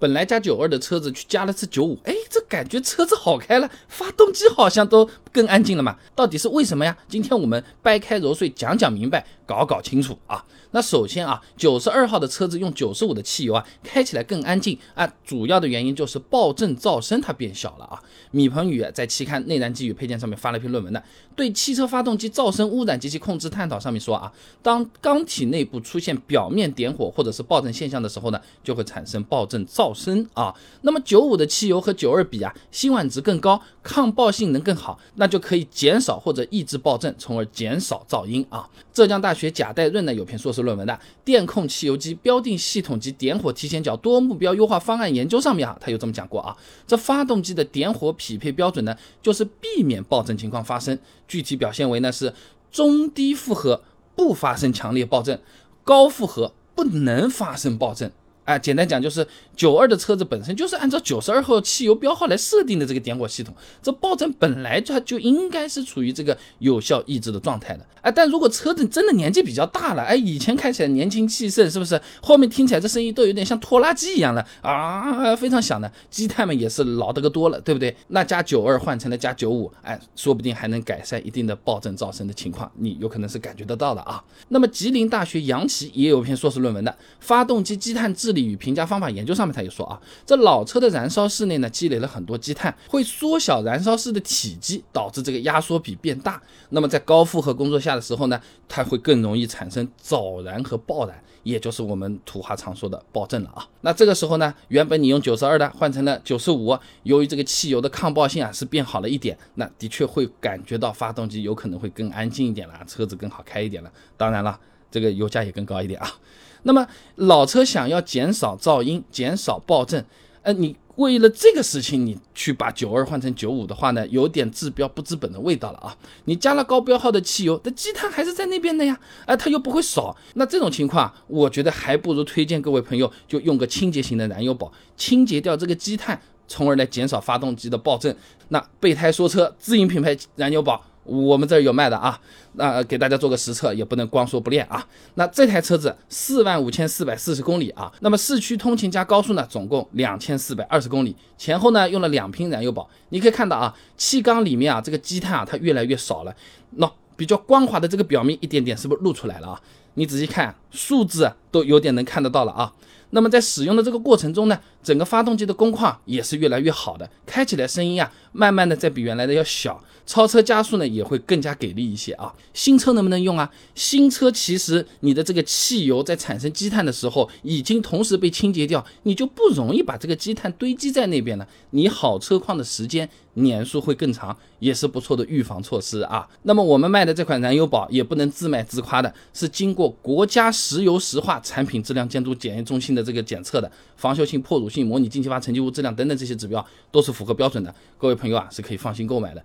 本来加九二的车子去加了次九五，哎，这感觉车子好开了，发动机好像都更安静了嘛？到底是为什么呀？今天我们掰开揉碎讲讲明白，搞搞清楚啊。那首先啊，九十二号的车子用九十五的汽油啊，开起来更安静啊。主要的原因就是爆震噪声它变小了啊。米鹏宇在期刊《内燃机与配件》上面发了一篇论文的，对汽车发动机噪声污染及其控制探讨上面说啊，当缸体内部出现表面点火或者是爆震现象的时候呢，就会产生爆震噪声啊。那么九五的汽油和九二比啊，辛烷值更高，抗爆性能更好，那就可以减少或者抑制爆震，从而减少噪音啊。浙江大学贾代润呢有篇硕士论文的《电控汽油机标定系统及点火提前角多目标优化方案研究》上面啊，他有这么讲过啊，这发动机的点火匹配标准呢，就是避免爆震情况发生，具体表现为呢是中低负荷不发生强烈爆震，高负荷不能发生爆震。啊，简单讲就是九二的车子本身就是按照九十二号汽油标号来设定的这个点火系统，这爆震本来它就应该是处于这个有效抑制的状态的。哎，但如果车子真的年纪比较大了，哎，以前开起来年轻气盛，是不是？后面听起来这声音都有点像拖拉机一样了啊，非常响的，积碳们也是老得个多了，对不对？那加九二换成了加九五，哎，说不定还能改善一定的爆震噪声的情况，你有可能是感觉得到的啊。那么吉林大学杨奇也有篇硕士论文的，发动机积碳治理。与评价方法研究上面，他也说啊，这老车的燃烧室内呢积累了很多积碳，会缩小燃烧室的体积，导致这个压缩比变大。那么在高负荷工作下的时候呢，它会更容易产生早燃和爆燃，也就是我们土话常说的爆震了啊。那这个时候呢，原本你用九十二的换成了九十五，由于这个汽油的抗爆性啊是变好了一点，那的确会感觉到发动机有可能会更安静一点了，车子更好开一点了。当然了。这个油价也更高一点啊。那么老车想要减少噪音、减少爆震，呃，你为了这个事情，你去把九二换成九五的话呢，有点治标不治本的味道了啊。你加了高标号的汽油，那积碳还是在那边的呀，啊，它又不会少。那这种情况，我觉得还不如推荐各位朋友就用个清洁型的燃油宝，清洁掉这个积碳，从而来减少发动机的爆震。那备胎说车自营品牌燃油宝。我们这儿有卖的啊，那给大家做个实测，也不能光说不练啊。那这台车子四万五千四百四十公里啊，那么市区通勤加高速呢，总共两千四百二十公里，前后呢用了两瓶燃油宝。你可以看到啊，气缸里面啊这个积碳啊它越来越少了，那比较光滑的这个表面一点点是不是露出来了啊？你仔细看数字都有点能看得到了啊。那么在使用的这个过程中呢，整个发动机的工况也是越来越好的，开起来声音啊，慢慢的在比原来的要小，超车加速呢也会更加给力一些啊。新车能不能用啊？新车其实你的这个汽油在产生积碳的时候，已经同时被清洁掉，你就不容易把这个积碳堆积在那边了。你好车况的时间年数会更长，也是不错的预防措施啊。那么我们卖的这款燃油宝也不能自卖自夸的，是经过国家石油石化产品质量监督检验中心的。这个检测的防锈性、破乳性、模拟进气阀沉积物质量等等这些指标都是符合标准的，各位朋友啊是可以放心购买的。